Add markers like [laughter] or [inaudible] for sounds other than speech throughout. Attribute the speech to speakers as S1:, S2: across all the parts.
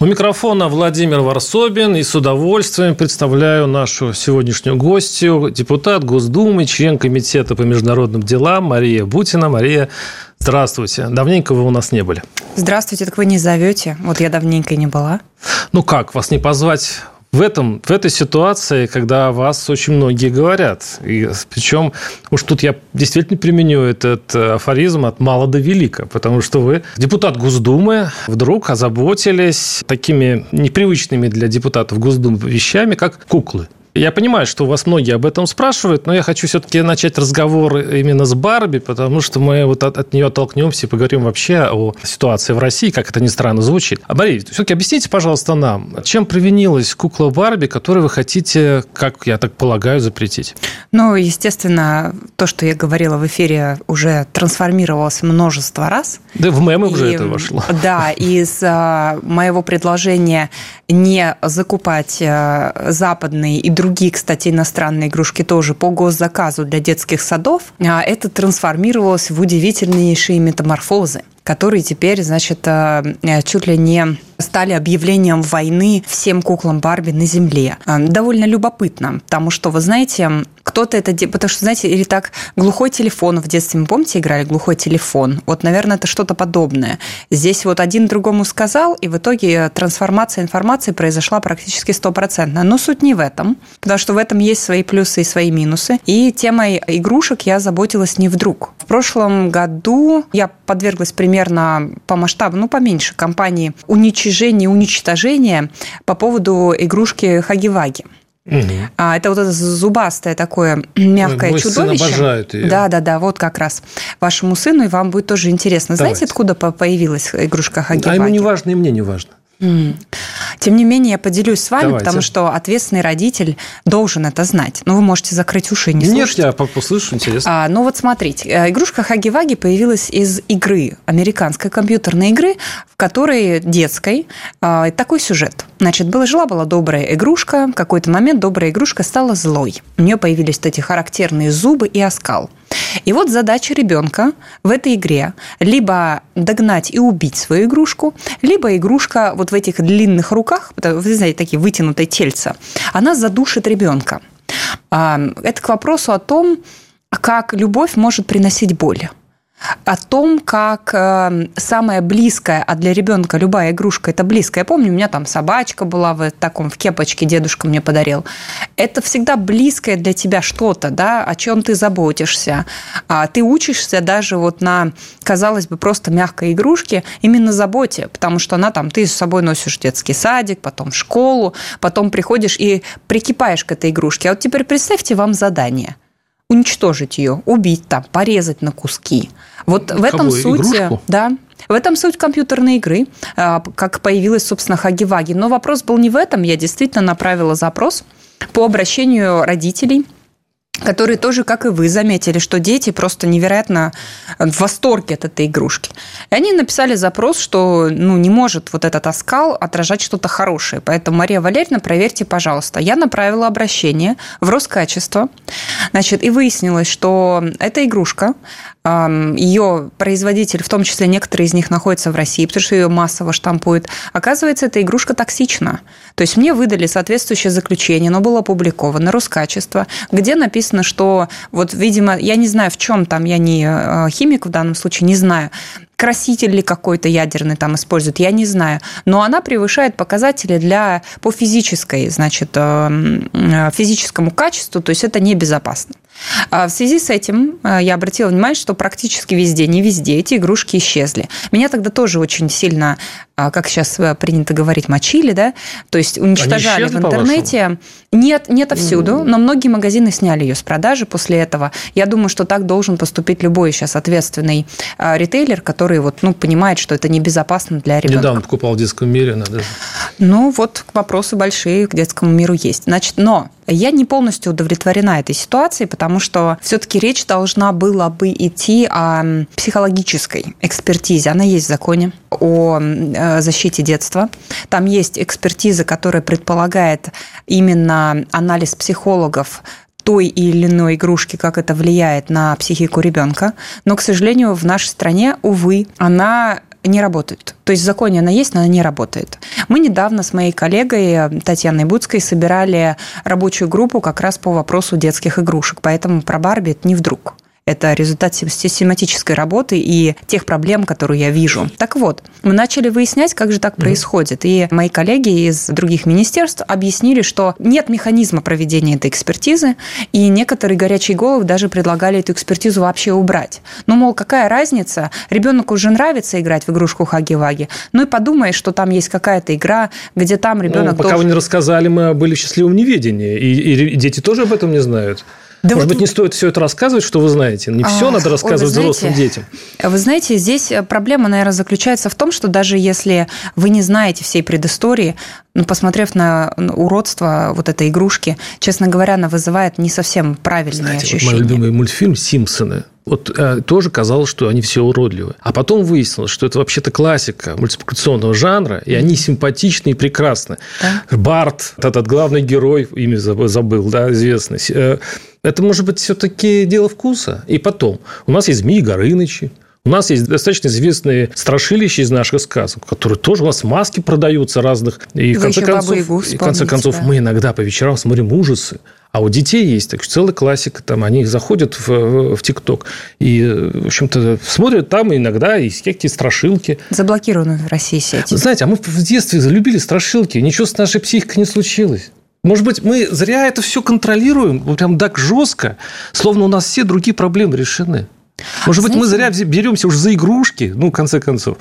S1: У микрофона Владимир Варсобин и с удовольствием представляю нашу сегодняшнюю гостью, депутат Госдумы, член Комитета по международным делам Мария Бутина. Мария, здравствуйте. Давненько вы у нас не были.
S2: Здравствуйте, так вы не зовете. Вот я давненько не была.
S1: Ну как, вас не позвать в, этом, в этой ситуации, когда о вас очень многие говорят, и причем уж тут я действительно применю этот э, афоризм от мала до велика, потому что вы депутат Госдумы, вдруг озаботились такими непривычными для депутатов Госдумы вещами, как куклы. Я понимаю, что у вас многие об этом спрашивают, но я хочу все-таки начать разговор именно с Барби, потому что мы вот от, от нее оттолкнемся и поговорим вообще о ситуации в России, как это ни странно звучит. А, Мария, все-таки объясните, пожалуйста, нам, чем провинилась кукла Барби, которую вы хотите, как я так полагаю, запретить?
S2: Ну, естественно, то, что я говорила в эфире, уже трансформировалось множество раз.
S1: Да, в мемы и, уже это вошло.
S2: Да, из а, моего предложения не закупать а, западные и другие, кстати, иностранные игрушки тоже по госзаказу для детских садов, а это трансформировалось в удивительнейшие метаморфозы которые теперь, значит, э, чуть ли не стали объявлением войны всем куклам Барби на Земле. Э, довольно любопытно, потому что, вы знаете, кто-то это... Потому что, знаете, или так глухой телефон в детстве, мы помните, играли глухой телефон? Вот, наверное, это что-то подобное. Здесь вот один другому сказал, и в итоге трансформация информации произошла практически стопроцентно. Но суть не в этом, потому что в этом есть свои плюсы и свои минусы. И темой игрушек я заботилась не вдруг. В прошлом году я подверглась примерно по масштабу, ну, поменьше компании уничижения, уничтожения по поводу игрушки Хаги-Ваги. Угу. А, это вот это зубастое такое [clears throat] мягкое Мой чудовище.
S1: Сын обожает ее.
S2: Да, да, да, вот как раз вашему сыну, и вам будет тоже интересно. Давайте. Знаете, откуда появилась игрушка Хаги-Ваги?
S1: А ему не важно, и мне не важно.
S2: Тем не менее, я поделюсь с вами, Давайте. потому что ответственный родитель должен это знать. Но ну, вы можете закрыть уши и не слушать.
S1: Нет, я послышу, интересно.
S2: А, ну вот смотрите, э, игрушка Хаги-Ваги появилась из игры, американской компьютерной игры, в которой детской а, такой сюжет. Значит, была жила-была добрая игрушка, в какой-то момент добрая игрушка стала злой. У нее появились вот эти характерные зубы и оскал – и вот задача ребенка в этой игре либо догнать и убить свою игрушку, либо игрушка вот в этих длинных руках, вы знаете, такие вытянутые тельца, она задушит ребенка. Это к вопросу о том, как любовь может приносить боль о том, как э, самая близкая, а для ребенка любая игрушка это близкая. Я помню, у меня там собачка была в таком в кепочке, дедушка мне подарил. Это всегда близкое для тебя что-то, да, о чем ты заботишься. А ты учишься даже вот на, казалось бы, просто мягкой игрушке именно заботе, потому что она там, ты с собой носишь детский садик, потом в школу, потом приходишь и прикипаешь к этой игрушке. А вот теперь представьте вам задание уничтожить ее, убить там, порезать на куски. Вот в этом Кого, суть, игрушку? да, в этом суть компьютерной игры, а, как появилась, собственно, Хаги-Ваги. Но вопрос был не в этом. Я действительно направила запрос по обращению родителей – которые тоже, как и вы, заметили, что дети просто невероятно в восторге от этой игрушки. И они написали запрос, что ну, не может вот этот оскал отражать что-то хорошее. Поэтому, Мария Валерьевна, проверьте, пожалуйста. Я направила обращение в Роскачество. Значит, и выяснилось, что эта игрушка, ее производитель, в том числе некоторые из них находятся в России, потому что ее массово штампуют. Оказывается, эта игрушка токсична. То есть мне выдали соответствующее заключение, оно было опубликовано, Роскачество, где написано, что вот, видимо, я не знаю, в чем там, я не э, химик в данном случае, не знаю, краситель ли какой-то ядерный там используют, я не знаю. Но она превышает показатели для, по физической, значит, э, э, физическому качеству, то есть это небезопасно. А в связи с этим э, я обратила внимание, что практически везде, не везде эти игрушки исчезли. Меня тогда тоже очень сильно как сейчас э, принято говорить, мочили, да, то есть уничтожали в интернете. Нет, нет отовсюду, но многие магазины сняли ее с продажи после этого. Я думаю, что так должен поступить любой сейчас ответственный а, ритейлер, который вот, ну, понимает, что это небезопасно для ребенка.
S1: Недавно покупал в детском мире, надо.
S2: Ну, вот вопросы большие к детскому миру есть. Значит, но я не полностью удовлетворена этой ситуацией, потому что все-таки речь должна была бы идти о психологической экспертизе. Она есть в законе о э, защите детства. Там есть экспертиза, которая предполагает именно анализ психологов той или иной игрушки, как это влияет на психику ребенка. Но, к сожалению, в нашей стране, увы, она не работает. То есть в законе она есть, но она не работает. Мы недавно с моей коллегой Татьяной Будской собирали рабочую группу как раз по вопросу детских игрушек. Поэтому про Барби это не вдруг. Это результат систематической работы и тех проблем, которые я вижу. Так вот, мы начали выяснять, как же так происходит. И мои коллеги из других министерств объяснили, что нет механизма проведения этой экспертизы, и некоторые горячие головы даже предлагали эту экспертизу вообще убрать. Ну, мол, какая разница? Ребенку уже нравится играть в игрушку Хаги-Ваги. Ну и подумай, что там есть какая-то игра, где там ребенок. Ну,
S1: пока должен... вы не рассказали, мы были в счастливом неведении. И, и дети тоже об этом не знают. Да Может вот... быть, не стоит все это рассказывать, что вы знаете. Не все надо рассказывать ой, знаете, взрослым детям.
S2: Вы знаете, здесь э, проблема, наверное, заключается в том, что даже если вы не знаете всей предыстории, ну, посмотрев на уродство вот этой игрушки, честно говоря, она вызывает не совсем правильные знаете, ощущения.
S1: Вот мой любимый мультфильм «Симпсоны». Вот э, тоже казалось, что они все уродливы. А потом выяснилось, что это вообще-то классика мультипликационного жанра, и они симпатичны и прекрасны. Да? Барт, этот главный герой, имя забыл, да, известный. Э, это может быть все-таки дело вкуса. И потом, у нас есть Змеи Горынычи, у нас есть достаточно известные страшилища из наших сказок, которые тоже у нас маски продаются разных. И, в конце концов, и в конце концов да. мы иногда по вечерам смотрим ужасы. А у детей есть так, целая классика. Там, они заходят в, в ТикТок и, в общем-то, смотрят там иногда и какие-то страшилки.
S2: Заблокированы в России сети.
S1: Знаете, а мы в детстве залюбили страшилки. Ничего с нашей психикой не случилось. Может быть, мы зря это все контролируем, прям так жестко, словно у нас все другие проблемы решены. Может Знаете, быть, мы зря беремся уже за игрушки, ну, в конце концов.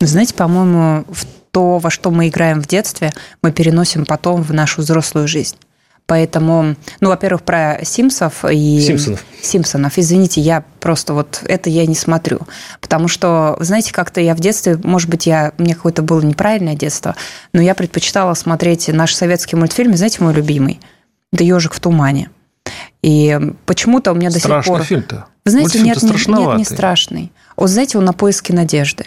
S2: Знаете, по-моему, в то, во что мы играем в детстве, мы переносим потом в нашу взрослую жизнь. Поэтому, ну, во-первых, про Симсов и...
S1: Симпсонов.
S2: Симпсонов. Извините, я просто вот это я не смотрю. Потому что, знаете, как-то я в детстве, может быть, я, мне какое-то было неправильное детство, но я предпочитала смотреть наш советский мультфильм, знаете, мой любимый? Это «Ежик в тумане». И почему-то у меня
S1: Страшный
S2: до сих пор...
S1: фильм-то.
S2: Вы знаете, нет, нет, нет, не страшный. Вот знаете, он на поиске надежды.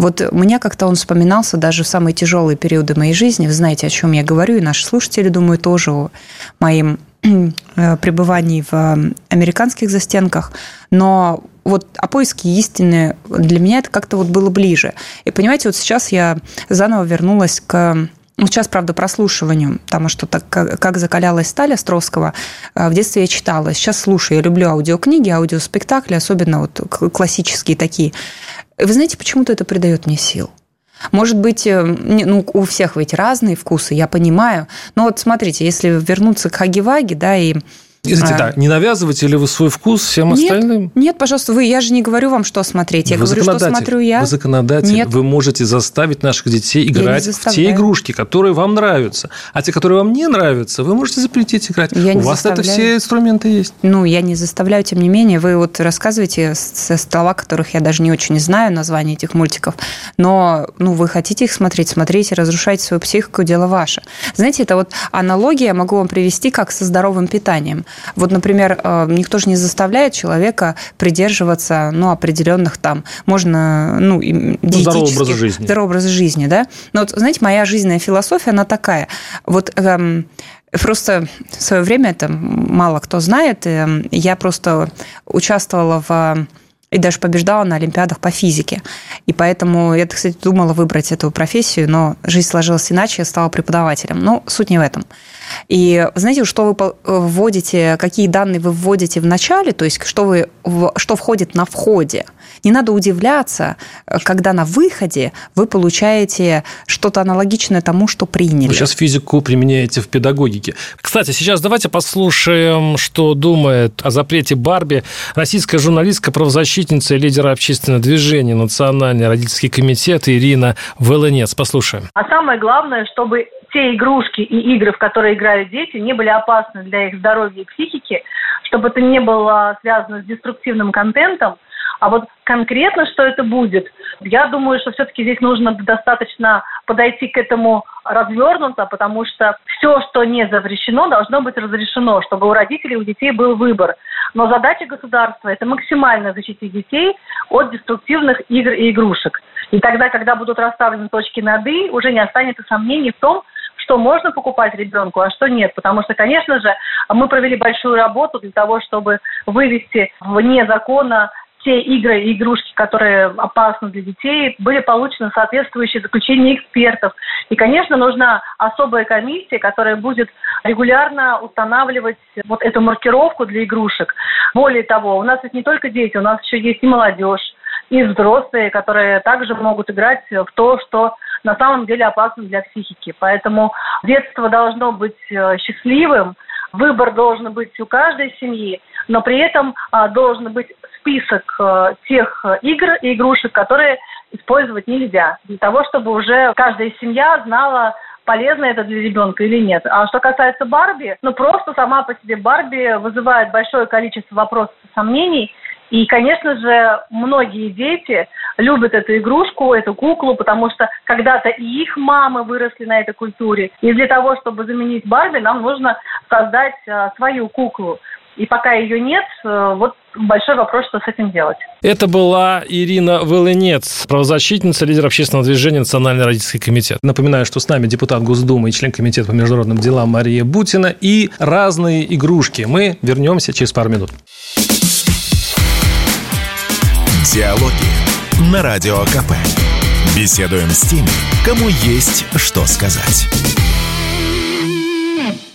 S2: Вот мне как-то он вспоминался даже в самые тяжелые периоды моей жизни. Вы знаете, о чем я говорю, и наши слушатели, думаю, тоже о моем э, пребывании в э, американских застенках. Но вот о поиске истины для меня это как-то вот было ближе. И понимаете, вот сейчас я заново вернулась к сейчас, правда, прослушиванию, потому что так, как закалялась сталь Островского, э, в детстве я читала. Сейчас слушаю, я люблю аудиокниги, аудиоспектакли, особенно вот классические такие. Вы знаете, почему-то это придает мне сил. Может быть, э, ну, у всех ведь разные вкусы, я понимаю. Но вот смотрите, если вернуться к Хаги-Ваги, да, и
S1: Извините, а... да, не навязываете ли вы свой вкус всем
S2: нет,
S1: остальным?
S2: Нет, пожалуйста, вы, я же не говорю вам, что смотреть. Я вы говорю, что смотрю я.
S1: Вы законодатель. Нет. Вы можете заставить наших детей играть в те игрушки, которые вам нравятся. А те, которые вам не нравятся, вы можете запретить играть. Я У вас заставляю. это все инструменты есть.
S2: Ну, я не заставляю, тем не менее. Вы вот рассказываете со стола, которых я даже не очень знаю, название этих мультиков. Но ну, вы хотите их смотреть, смотрите, разрушайте свою психику, дело ваше. Знаете, это вот аналогия могу вам привести как со здоровым питанием. Вот, например, э, никто же не заставляет человека придерживаться ну, определенных там, можно, ну, ну
S1: здорового образа жизни.
S2: Здорового образа жизни, да. Но вот, знаете, моя жизненная философия, она такая. Вот эм, Просто в свое время это мало кто знает. Эм, я просто участвовала в и даже побеждала на Олимпиадах по физике. И поэтому я, кстати, думала выбрать эту профессию, но жизнь сложилась иначе, я стала преподавателем. Но суть не в этом. И знаете, что вы вводите, какие данные вы вводите в начале, то есть что, вы, что входит на входе – Не надо удивляться, когда на выходе вы получаете что-то аналогичное тому, что приняли.
S1: Вы сейчас физику применяете в педагогике. Кстати, сейчас давайте послушаем, что думает о запрете Барби российская журналистка, правозащитница и лидер общественного движения «Национальный родительский комитет» Ирина Волынец. Послушаем.
S3: А самое главное, чтобы те игрушки и игры, в которые играют дети, не были опасны для их здоровья и психики, чтобы это не было связано с деструктивным контентом, а вот конкретно, что это будет, я думаю, что все-таки здесь нужно достаточно подойти к этому развернуто, потому что все, что не запрещено, должно быть разрешено, чтобы у родителей, у детей был выбор. Но задача государства – это максимально защитить детей от деструктивных игр и игрушек. И тогда, когда будут расставлены точки над «и», уже не останется сомнений в том, что можно покупать ребенку, а что нет. Потому что, конечно же, мы провели большую работу для того, чтобы вывести вне закона те игры и игрушки, которые опасны для детей, были получены соответствующие заключения экспертов. И, конечно, нужна особая комиссия, которая будет регулярно устанавливать вот эту маркировку для игрушек. Более того, у нас ведь не только дети, у нас еще есть и молодежь, и взрослые, которые также могут играть в то, что на самом деле опасно для психики. Поэтому детство должно быть э, счастливым, выбор должен быть у каждой семьи, но при этом а, должен быть список э, тех игр и игрушек, которые использовать нельзя, для того, чтобы уже каждая семья знала, полезно это для ребенка или нет. А что касается Барби, ну просто сама по себе Барби вызывает большое количество вопросов и сомнений, и, конечно же, многие дети любят эту игрушку, эту куклу, потому что когда-то и их мамы выросли на этой культуре. И для того, чтобы заменить Барби, нам нужно создать а, свою куклу. И пока ее нет, э, вот большой вопрос, что с этим делать.
S1: Это была Ирина Волынец, правозащитница, лидер общественного движения «Национальный родительский комитет». Напоминаю, что с нами депутат Госдумы и член комитета по международным делам Мария Бутина и разные игрушки. Мы вернемся через пару минут.
S4: Диалоги на Радио КП. Беседуем с теми, кому есть что сказать.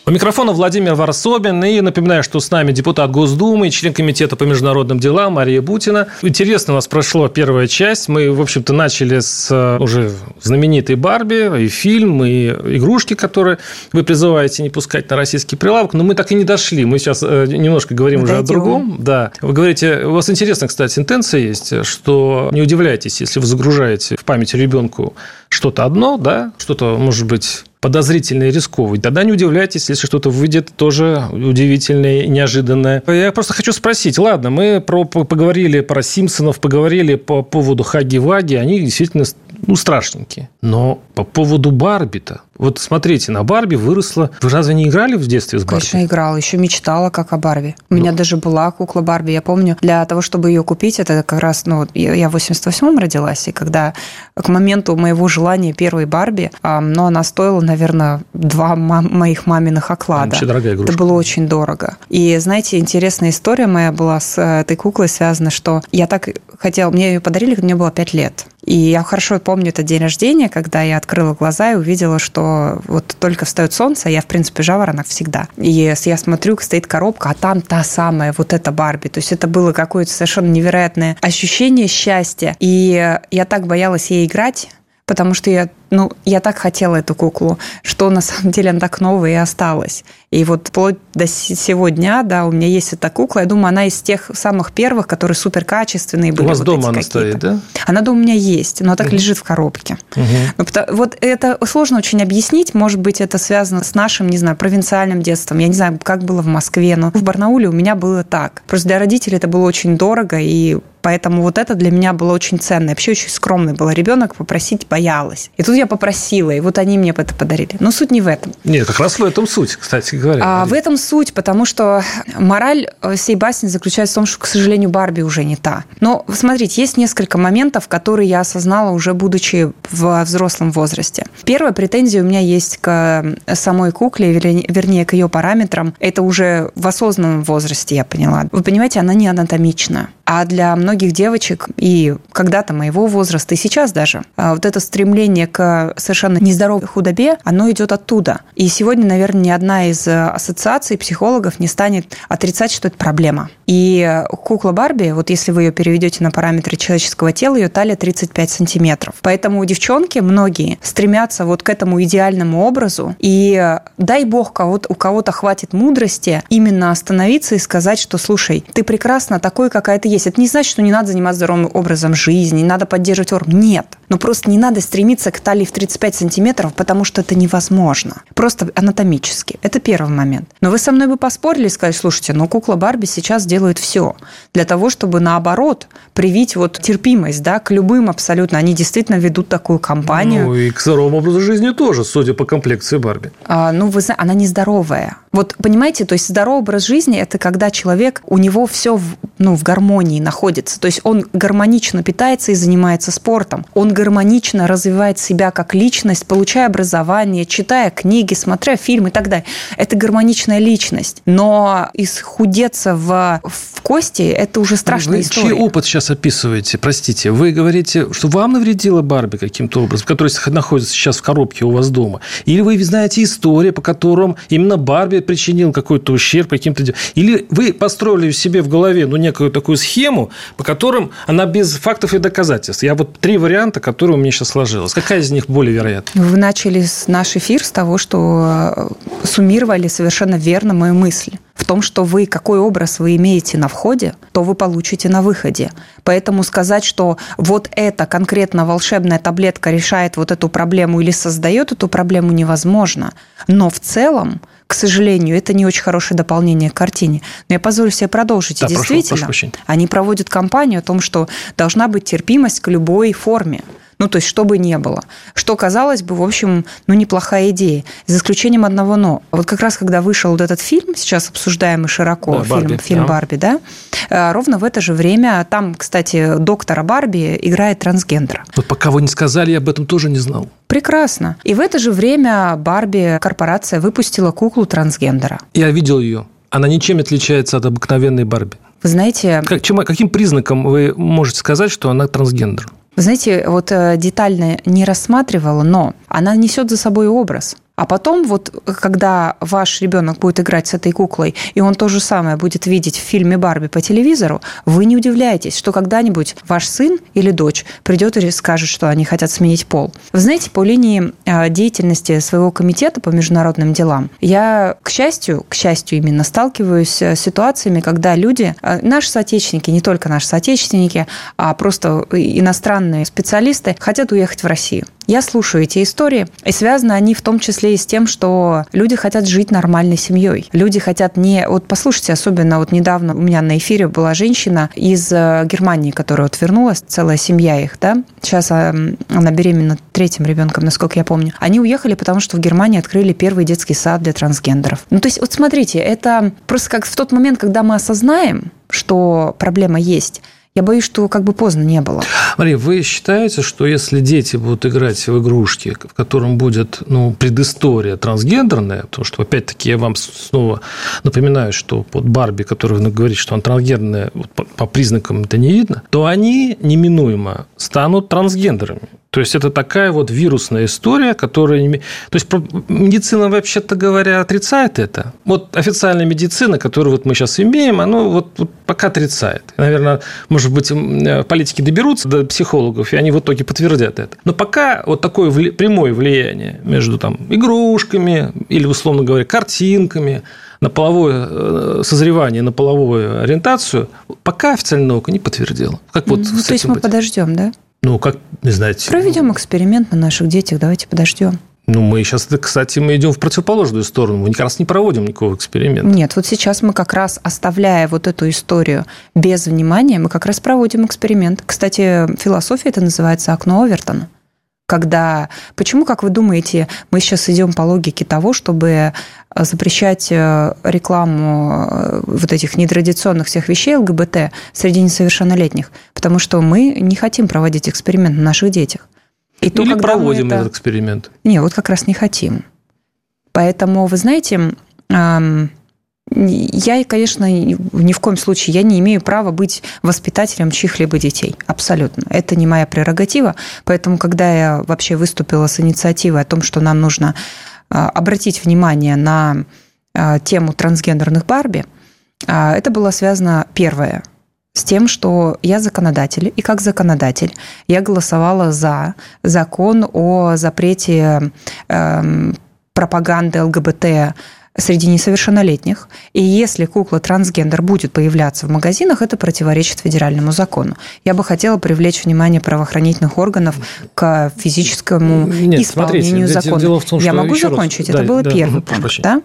S1: У микрофона Владимир Варсобин. И напоминаю, что с нами депутат Госдумы, член Комитета по международным делам Мария Бутина. Интересно у нас прошла первая часть. Мы, в общем-то, начали с э, уже знаменитой Барби, и фильм, и игрушки, которые вы призываете не пускать на российский прилавок. Но мы так и не дошли. Мы сейчас э, немножко говорим Дойдем. уже о другом. Да. Вы говорите, у вас интересная, кстати, интенция есть, что не удивляйтесь, если вы загружаете в память ребенку что-то одно, да, что-то, может быть, подозрительный и рисковый, тогда не удивляйтесь, если что-то выйдет тоже удивительное неожиданное. Я просто хочу спросить, ладно, мы про, поговорили про Симпсонов, поговорили по поводу Хаги-Ваги, они действительно ну, страшненькие. Но по поводу Барби-то, вот смотрите, на Барби выросла. Вы разве не играли в детстве с Барби?
S2: Конечно, играла. Еще мечтала, как о Барби. У ну. меня даже была кукла Барби. Я помню, для того, чтобы ее купить, это как раз, ну, я в 88-м родилась, и когда к моменту моего желания первой Барби, но она стоила, наверное, два моих маминых оклада.
S1: Вообще дорогая игрушка.
S2: Это было очень дорого. И, знаете, интересная история моя была с э, этой куклой связана, что я так хотела, мне ее подарили, когда мне было 5 лет. И я хорошо помню этот день рождения, когда я открыла глаза и увидела, что вот только встает солнце, а я, в принципе, жаворонок всегда. И я смотрю, стоит коробка, а там та самая, вот эта Барби. То есть это было какое-то совершенно невероятное ощущение счастья. И я так боялась ей играть, потому что я, ну, я так хотела эту куклу, что на самом деле она так новая и осталась. И вот вплоть до сего дня, да, у меня есть эта кукла. Я думаю, она из тех самых первых, которые супер качественные были.
S1: У вас
S2: вот
S1: дома она стоит, да?
S2: Она дома у меня есть, но так угу. лежит в коробке. Угу. Вот это сложно очень объяснить. Может быть, это связано с нашим, не знаю, провинциальным детством. Я не знаю, как было в Москве, но в Барнауле у меня было так. Просто для родителей это было очень дорого, и Поэтому вот это для меня было очень ценно. Я вообще очень скромный был ребенок, попросить боялась. И тут я попросила, и вот они мне это подарили. Но суть не в этом.
S1: Нет, как раз в этом суть, кстати говоря.
S2: А, в этом суть, потому что мораль всей басни заключается в том, что, к сожалению, Барби уже не та. Но, смотрите, есть несколько моментов, которые я осознала уже будучи в взрослом возрасте. Первая претензия у меня есть к самой кукле, вернее, к ее параметрам. Это уже в осознанном возрасте я поняла. Вы понимаете, она не анатомична. А для многих девочек и когда-то моего возраста, и сейчас даже, а, вот это стремление к совершенно нездоровой худобе, оно идет оттуда. И сегодня, наверное, ни одна из ассоциаций психологов не станет отрицать, что это проблема. И кукла Барби, вот если вы ее переведете на параметры человеческого тела, ее талия 35 сантиметров. Поэтому девчонки, многие, стремятся вот к этому идеальному образу. И дай бог, кого-то, у кого-то хватит мудрости именно остановиться и сказать, что, слушай, ты прекрасна такой, какая ты есть. Это не значит, что не надо заниматься здоровым образом жизни, не надо поддерживать форму. Нет. Но просто не надо стремиться к талии в 35 сантиметров, потому что это невозможно. Просто анатомически. Это первый момент. Но вы со мной бы поспорили и сказали, слушайте, ну кукла Барби сейчас делает все для того, чтобы наоборот привить вот терпимость да, к любым абсолютно. Они действительно ведут такую кампанию.
S1: Ну и к здоровому образу жизни тоже, судя по комплекции Барби.
S2: А, ну, вы знаете, она нездоровая. Вот понимаете, то есть здоровый образ жизни – это когда человек, у него все в, ну, в гармонии находится. То есть он гармонично питается и занимается спортом. Он гармонично развивает себя как личность, получая образование, читая книги, смотря фильмы и так далее. Это гармоничная личность. Но исхудеться в, в кости – это уже страшная
S1: Вы
S2: история.
S1: чей опыт сейчас описываете? Простите, вы говорите, что вам навредила Барби каким-то образом, которая находится сейчас в коробке у вас дома? Или вы знаете историю, по которым именно Барби причинил какой-то ущерб каким-то... Или вы построили себе в голове ну, некую такую схему, по которым она без фактов и доказательств. Я вот три варианта, которые у меня сейчас сложилось. Какая из них более вероятна?
S2: Вы начали наш эфир с того, что э, суммировали совершенно верно мою мысль в том, что вы какой образ вы имеете на входе, то вы получите на выходе. Поэтому сказать, что вот эта конкретно волшебная таблетка решает вот эту проблему или создает эту проблему, невозможно. Но в целом к сожалению, это не очень хорошее дополнение к картине. Но я позволю себе продолжить.
S1: Да,
S2: И действительно,
S1: прошу, прошу
S2: они проводят кампанию о том, что должна быть терпимость к любой форме. Ну, то есть, что бы ни было. Что, казалось бы, в общем, ну, неплохая идея. За исключением одного «но». Вот как раз, когда вышел вот этот фильм, сейчас обсуждаемый широко,
S1: Да,
S2: фильм,
S1: «Барби»,
S2: фильм
S1: да.
S2: «Барби», да, э, ровно в это же время, там, кстати, доктора Барби играет трансгендера.
S1: Вот пока вы не сказали, я об этом тоже не знал.
S2: Прекрасно. И в это же время Барби, корпорация, выпустила куклу трансгендера.
S1: Я видел ее. Она ничем не отличается от обыкновенной Барби.
S2: Вы знаете,
S1: Как, чем, каким признаком вы можете сказать, что она трансгендер?
S2: Вы знаете, вот э, детально не рассматривала, но она несет за собой образ. А потом, вот когда ваш ребенок будет играть с этой куклой, и он то же самое будет видеть в фильме Барби по телевизору, вы не удивляетесь, что когда-нибудь ваш сын или дочь придет и скажет, что они хотят сменить пол. Вы знаете, по линии э, деятельности своего комитета по международным делам, я, к счастью, к счастью именно, сталкиваюсь с ситуациями, когда люди, э, наши соотечественники, не только наши соотечественники, а просто иностранные специалисты, хотят уехать в Россию. Я слушаю эти истории, и связаны они в том числе и с тем, что люди хотят жить нормальной семьей. Люди хотят не... Вот послушайте, особенно вот недавно у меня на эфире была женщина из э, Германии, которая вот вернулась, целая семья их, да. Сейчас э, она беременна третьим ребенком, насколько я помню. Они уехали, потому что в Германии открыли первый детский сад для трансгендеров. Ну, то есть, вот смотрите, это просто как в тот момент, когда мы осознаем, что проблема есть, я боюсь, что как бы поздно не было.
S1: Мария, вы считаете, что если дети будут играть в игрушки, в котором будет ну, предыстория трансгендерная, потому что, опять-таки, я вам снова напоминаю, что под Барби, который вы говорите, что она трансгендерная, вот по, по признакам это не видно, то они неминуемо станут трансгендерами. То есть это такая вот вирусная история, которая... То есть медицина, вообще-то говоря, отрицает это. Вот официальная медицина, которую вот мы сейчас имеем, она вот, вот пока отрицает. Наверное, может быть, э, политики доберутся до психологов, и они в итоге подтвердят это. Но пока вот такое вли- прямое влияние между там, игрушками или, условно говоря, картинками, на половое э, созревание, на половую ориентацию, пока официальная наука не подтвердила. Как вот
S2: Ну, то есть мы
S1: быть?
S2: подождем, да?
S1: Ну, как, не знаете.
S2: Проведем эксперимент на наших детях, давайте подождем.
S1: Ну, мы сейчас, кстати, мы идем в противоположную сторону. Мы как раз не проводим никакого эксперимента.
S2: Нет, вот сейчас мы как раз, оставляя вот эту историю без внимания, мы как раз проводим эксперимент. Кстати, философия это называется окно Овертона. Когда, почему, как вы думаете, мы сейчас идем по логике того, чтобы запрещать э, рекламу э, вот этих нетрадиционных всех вещей ЛГБТ среди несовершеннолетних? Потому что мы не хотим проводить эксперимент на наших детях. И то,
S1: Или проводим
S2: это-
S1: этот эксперимент.
S2: Не, вот как раз не хотим. Поэтому, вы знаете, ам, я, конечно, ни в коем случае, я не имею права быть воспитателем чьих-либо детей. Абсолютно. Это не моя прерогатива. Поэтому, когда я вообще выступила с инициативой о том, что нам нужно а, обратить внимание на а, тему трансгендерных Барби, а, это было связано, первое, с тем, что я законодатель, и как законодатель я голосовала за закон о запрете э, пропаганды ЛГБТ среди несовершеннолетних. И если кукла трансгендер будет появляться в магазинах, это противоречит федеральному закону. Я бы хотела привлечь внимание правоохранительных органов к физическому Нет, исполнению смотрите, закона. Дело в том, Я могу закончить? Раз... Это да, был да, первый да, пункт. Да?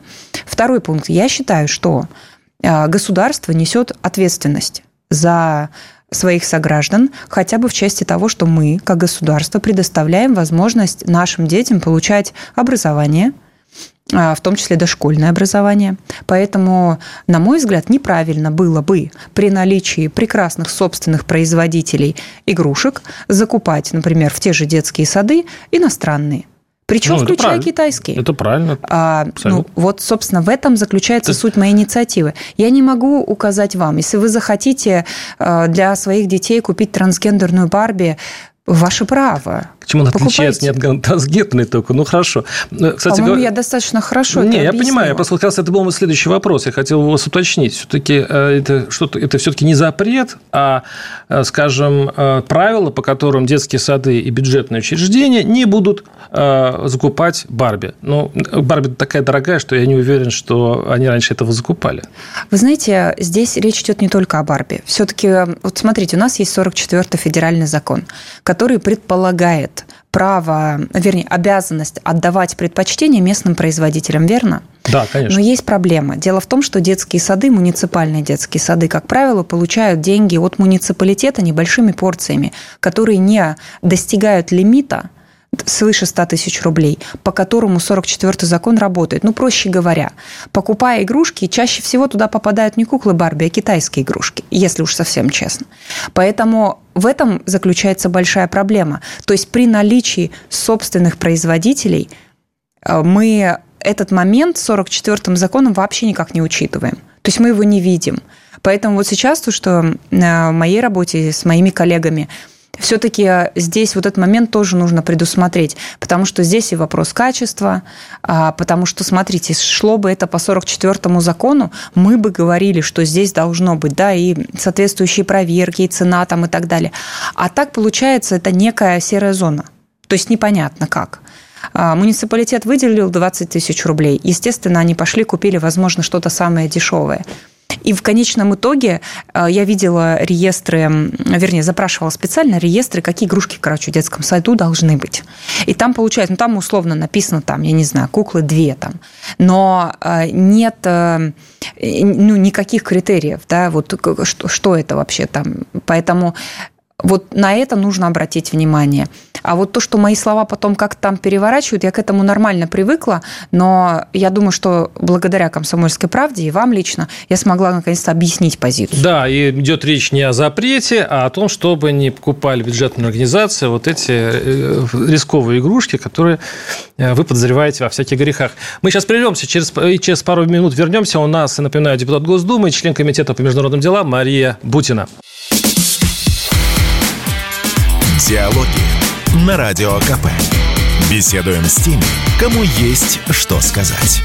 S2: Второй пункт. Я считаю, что а, государство несет ответственность за своих сограждан, хотя бы в части того, что мы, как государство, предоставляем возможность нашим детям получать образование, в том числе дошкольное образование. Поэтому, на мой взгляд, неправильно было бы при наличии прекрасных собственных производителей игрушек закупать, например, в те же детские сады иностранные. Причем ну, включая
S1: правильно.
S2: китайские.
S1: Это правильно.
S2: А, ну, вот, собственно, в этом заключается это... суть моей инициативы. Я не могу указать вам, если вы захотите а, для своих детей купить трансгендерную Барби, ваше право.
S1: Чем он отличается не от трансгендерной только? Ну, хорошо.
S2: Э, кстати, По-моему, говоря... я достаточно хорошо
S1: Не, я понимаю. Я просто как раз это был мой следующий вопрос. Я хотел вас уточнить. Все-таки э, это, что-то, это все-таки не запрет, а, э, скажем, правила, по которым детские сады и бюджетные учреждения не будут закупать Барби. Ну, Барби такая дорогая, что я не уверен, что они раньше этого закупали.
S2: Вы знаете, здесь речь идет не только о Барби. Все-таки, вот смотрите, у нас есть 44-й федеральный закон, который предполагает право, вернее, обязанность отдавать предпочтение местным производителям, верно?
S1: Да, конечно.
S2: Но есть проблема. Дело в том, что детские сады, муниципальные детские сады, как правило, получают деньги от муниципалитета небольшими порциями, которые не достигают лимита, свыше 100 тысяч рублей, по которому 44-й закон работает. Ну, проще говоря, покупая игрушки, чаще всего туда попадают не куклы Барби, а китайские игрушки, если уж совсем честно. Поэтому в этом заключается большая проблема. То есть при наличии собственных производителей э, мы этот момент 44-м законом вообще никак не учитываем. То есть мы его не видим. Поэтому вот сейчас то, что в моей работе с моими коллегами – все-таки э, здесь вот этот момент тоже нужно предусмотреть, потому что здесь и вопрос качества, а, потому что, смотрите, шло бы это по 44-му закону, мы бы говорили, что здесь должно быть, да, и соответствующие проверки, и цена там и так далее. А так получается, это некая серая зона. То есть непонятно как. А, муниципалитет выделил 20 тысяч рублей. Естественно, они пошли, купили, возможно, что-то самое дешевое. И в конечном итоге э, я видела реестры, вернее, запрашивала специально реестры, какие игрушки, короче, в детском саду должны быть. И там получается, ну там условно написано, там, я не знаю, куклы две там, но э, нет э, ну, никаких критериев, да, вот что, что это вообще там. Поэтому вот на это нужно обратить внимание. А вот то, что мои слова потом как там переворачивают, я к этому нормально привыкла, но я думаю, что благодаря «Комсомольской правде» и вам лично я смогла наконец-то объяснить позицию.
S1: Да, и идет речь не о запрете, а о том, чтобы не покупали бюджетные организации вот эти э, рисковые игрушки, которые э, вы подозреваете во всяких грехах. Мы сейчас прервемся, через, через пару минут вернемся. У нас, напоминаю, депутат Госдумы, член Комитета по международным делам Мария Бутина.
S4: Диалоги на Радио КП. Беседуем с теми, кому есть что сказать.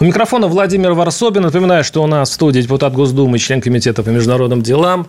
S1: У микрофона Владимир Варсобин. Напоминаю, что у нас в студии депутат Госдумы, член Комитета по международным делам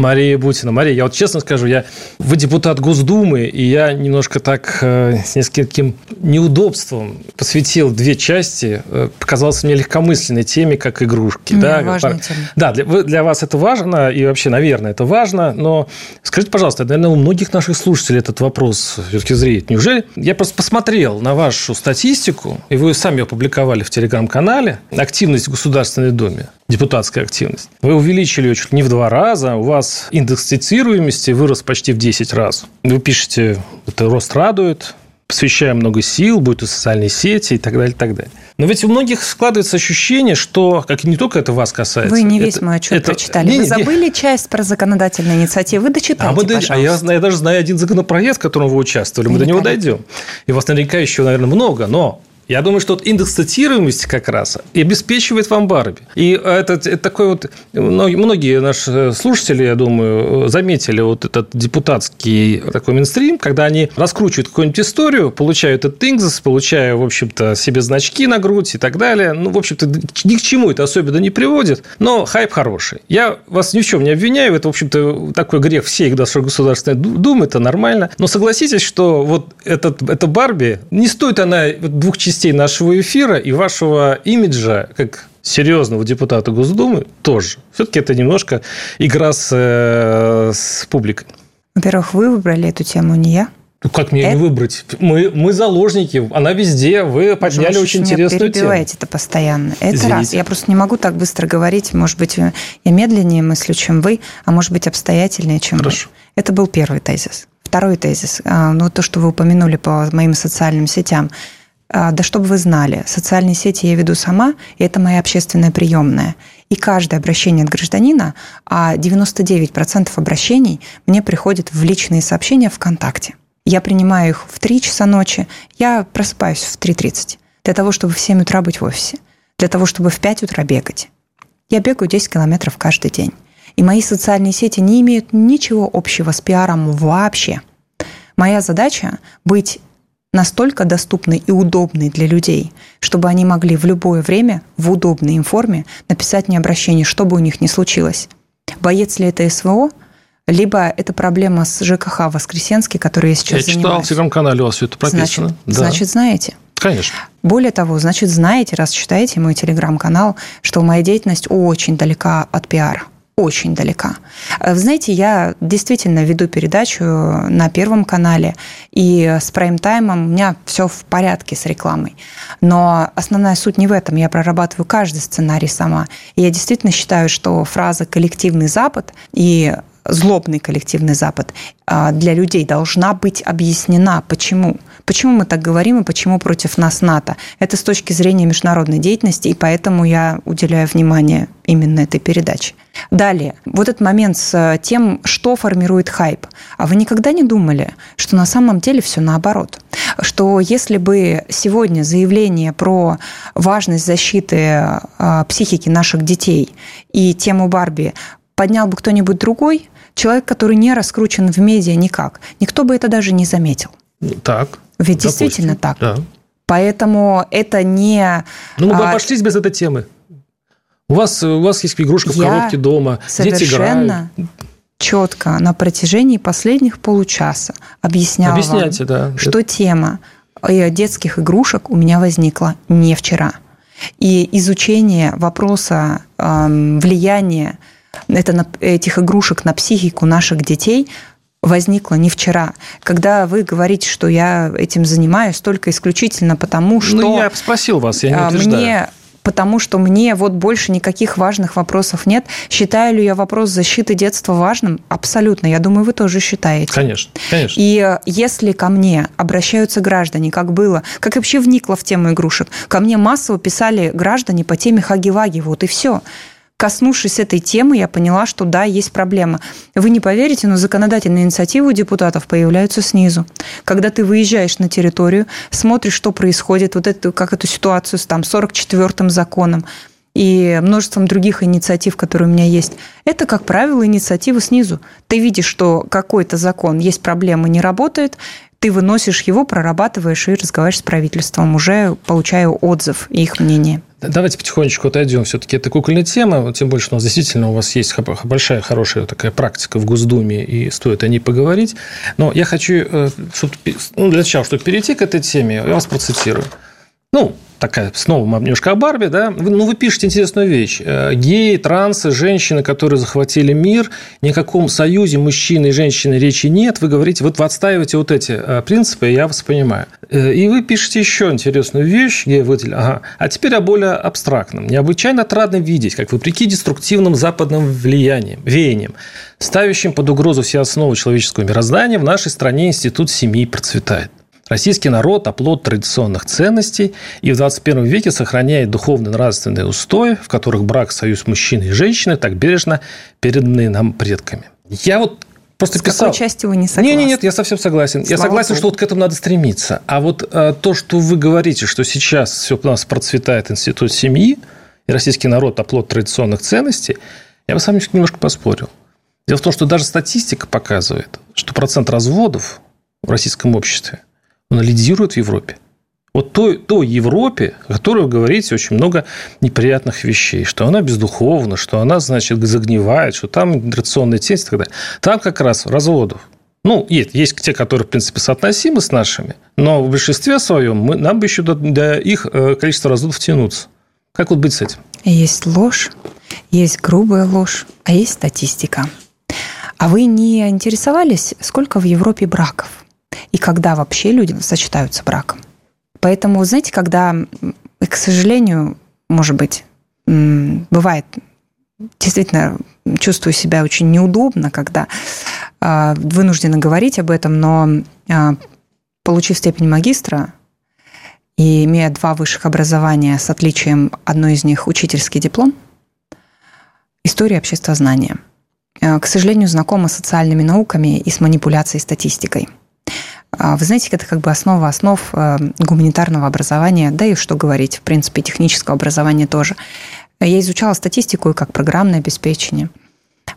S1: Мария Бутина. Мария, я вот честно скажу, я вы депутат Госдумы, и я немножко так э, с нескольким неудобством посвятил две части, э, показалось мне легкомысленной теме, как игрушки.
S2: Не, да, важная тема.
S1: Да, для, для вас это важно, и вообще, наверное, это важно, но скажите, пожалуйста, наверное, у многих наших слушателей этот вопрос все-таки зреет. Неужели? Я просто посмотрел на вашу статистику, и вы сами ее опубликовали в телеграм-канале, активность в Государственной Думе депутатская активность. Вы увеличили ее чуть не в два раза, у вас индекс цитируемости вырос почти в 10 раз. Вы пишете, это рост радует, посвящаем много сил, будут и социальные сети и так далее, и так далее. Но ведь у многих складывается ощущение, что, как и не только это вас касается.
S2: Вы не весь это, мой отчет это, прочитали. Не, Вы забыли не, часть про законодательные инициативы. Вы дочитайте, а, мы, пожалуйста.
S1: а я, я даже знаю один законопроект, в котором вы участвовали. Мы до него дойдем. И у вас наверняка еще, наверное, много. Но Я думаю, что вот индекс цитируемости как раз и обеспечивает вам Барби. И это, это такой вот... Многие наши слушатели, я думаю, заметили вот этот депутатский такой минстрим, когда они раскручивают какую-нибудь историю, получают этот индекс, получая, в общем-то, себе значки на грудь и так далее. Ну, в общем-то, ни к чему это особенно не приводит, но хайп хороший. Я вас ни в чем не обвиняю, это, в общем-то, такой грех всей государственной думы, это нормально. Но согласитесь, что вот этот, эта Барби, не стоит она двух частей частей нашего эфира и вашего имиджа как серьезного депутата Госдумы тоже. Все-таки это немножко игра с, э, с публикой.
S2: Во-первых, вы выбрали эту тему, не я.
S1: Ну, как мне это... не выбрать? Мы, мы заложники, она везде. Вы подняли Вы очень интересную тему. Вы
S2: это постоянно. Это Извините. раз. Я просто не могу так быстро говорить. Может быть, я медленнее мыслю, чем вы, а может быть, обстоятельнее, чем Хорошо. вы. Это был первый тезис. Второй тезис. А, ну, то, что вы упомянули по моим социальным сетям – да чтобы вы знали, социальные сети я веду сама, и это моя общественная приемная. И каждое обращение от гражданина, а 99% обращений мне приходит в личные сообщения ВКонтакте. Я принимаю их в 3 часа ночи, я просыпаюсь в 3.30 для того, чтобы в 7 утра быть в офисе, для того, чтобы в 5 утра бегать. Я бегаю 10 километров каждый день. И мои социальные сети не имеют ничего общего с пиаром вообще. Моя задача быть настолько доступный и удобный для людей, чтобы они могли в любое время в удобной им форме написать мне обращение, что бы у них ни случилось. Боец ли это СВО, либо это проблема с ЖКХ Воскресенский, который я сейчас
S1: Я
S2: читал
S1: в телеграм-канале у вас все это прописано.
S2: Значит, да. значит, знаете.
S1: Конечно.
S2: Более того, значит, знаете, раз читаете мой телеграм-канал, что моя деятельность очень далека от пиара очень далека. Вы знаете, я действительно веду передачу на Первом канале, и с прайм-таймом у меня все в порядке с рекламой. Но основная суть не в этом. Я прорабатываю каждый сценарий сама. И я действительно считаю, что фраза «коллективный Запад» и злобный коллективный Запад а, для людей должна быть объяснена. Почему? Почему мы так говорим и почему против нас НАТО? Это с точки зрения международной деятельности, и поэтому я уделяю внимание именно этой передаче. Далее, вот этот момент с тем, что формирует хайп. А вы никогда не думали, что на самом деле все наоборот? Что если бы сегодня заявление про важность защиты а, психики наших детей и тему Барби поднял бы кто-нибудь другой, человек, который не раскручен в медиа никак, никто бы это даже не заметил.
S1: Так.
S2: Ведь допустим, действительно так. Да. Поэтому это не...
S1: Ну, мы бы а, обошлись без этой темы. У вас, у вас есть игрушка в коробке дома, дети играют.
S2: четко на протяжении последних получаса объясняла Объясняйте, вам, да. что Это... тема э, детских игрушек у меня возникла не вчера. И изучение вопроса э, влияния это, этих игрушек на психику наших детей возникло не вчера. Когда вы говорите, что я этим занимаюсь только исключительно потому, ну, что...
S1: Ну, я спросил вас, я не а,
S2: утверждаю. Мне потому что мне вот больше никаких важных вопросов нет. Считаю ли я вопрос защиты детства важным? Абсолютно. Я думаю, вы тоже считаете.
S1: Конечно, конечно.
S2: И э, если ко мне обращаются граждане, как было, как вообще вникла в тему игрушек, ко мне массово писали граждане по теме Хаги-Ваги, вот и все коснувшись этой темы, я поняла, что да, есть проблема. Вы не поверите, но законодательные инициативы у депутатов появляются снизу. Когда ты выезжаешь на территорию, смотришь, что происходит, вот эту, как эту ситуацию с там 44-м законом, и множеством других инициатив, которые у меня есть. Это, как правило, инициатива снизу. Ты видишь, что какой-то закон, есть проблема, не работает, ты выносишь его, прорабатываешь и разговариваешь с правительством, уже получая отзыв и их мнение.
S1: Давайте потихонечку отойдем. Все-таки это кукольная тема, тем больше, у нас действительно у вас есть большая, хорошая такая практика в Госдуме, и стоит о ней поговорить. Но я хочу, э, чтобы, ну, для начала, чтобы перейти к этой теме, я вас процитирую. Ну, такая снова немножко о Барби, да, ну, вы пишете интересную вещь. Э, геи, трансы, женщины, которые захватили мир, ни о каком союзе мужчины и женщины речи нет. Вы говорите, вот вы отстаиваете вот эти э, принципы, я вас понимаю. Э, и вы пишете еще интересную вещь, геи выделили. Ага. А теперь о более абстрактном. Необычайно отрадно видеть, как вопреки деструктивным западным влияниям, веяниям, ставящим под угрозу все основы человеческого мироздания, в нашей стране институт семьи процветает. Российский народ – оплот традиционных ценностей и в 21 веке сохраняет духовно-нравственные устои, в которых брак, союз мужчины и женщины так бережно переданные нам предками. Я вот просто
S2: С
S1: писал.
S2: какой частью вы не согласны?
S1: Нет, нет, нет, я совсем согласен. я
S2: Слава
S1: согласен,
S2: Богу.
S1: что вот к этому надо стремиться. А вот э, то, что вы говорите, что сейчас все у нас процветает институт семьи, и российский народ оплот традиционных ценностей, я бы с вами немножко поспорил. Дело в том, что даже статистика показывает, что процент разводов в российском обществе, он лидирует в Европе. Вот той, той Европе, о которой вы говорите очень много неприятных вещей, что она бездуховна, что она, значит, загнивает, что там традиционные ценности и так далее. Там как раз разводов. Ну, есть, есть те, которые, в принципе, соотносимы с нашими, но в большинстве своем мы, нам бы еще до, до их э, количества разводов тянуться. Как вот быть с этим?
S2: Есть ложь, есть грубая ложь, а есть статистика. А вы не интересовались, сколько в Европе браков? И когда вообще люди сочетаются браком? Поэтому, знаете, когда, к сожалению, может быть, бывает, действительно чувствую себя очень неудобно, когда а, вынуждена говорить об этом, но а, получив степень магистра и имея два высших образования с отличием, одно из них учительский диплом, история обществознания. Э, К сожалению, знакома с социальными науками и с манипуляцией статистикой. А, Вы знаете, это как бы основа основ э, гуманитарного образования, да и что говорить, в принципе, технического образования тоже. Я изучала статистику и как программное обеспечение.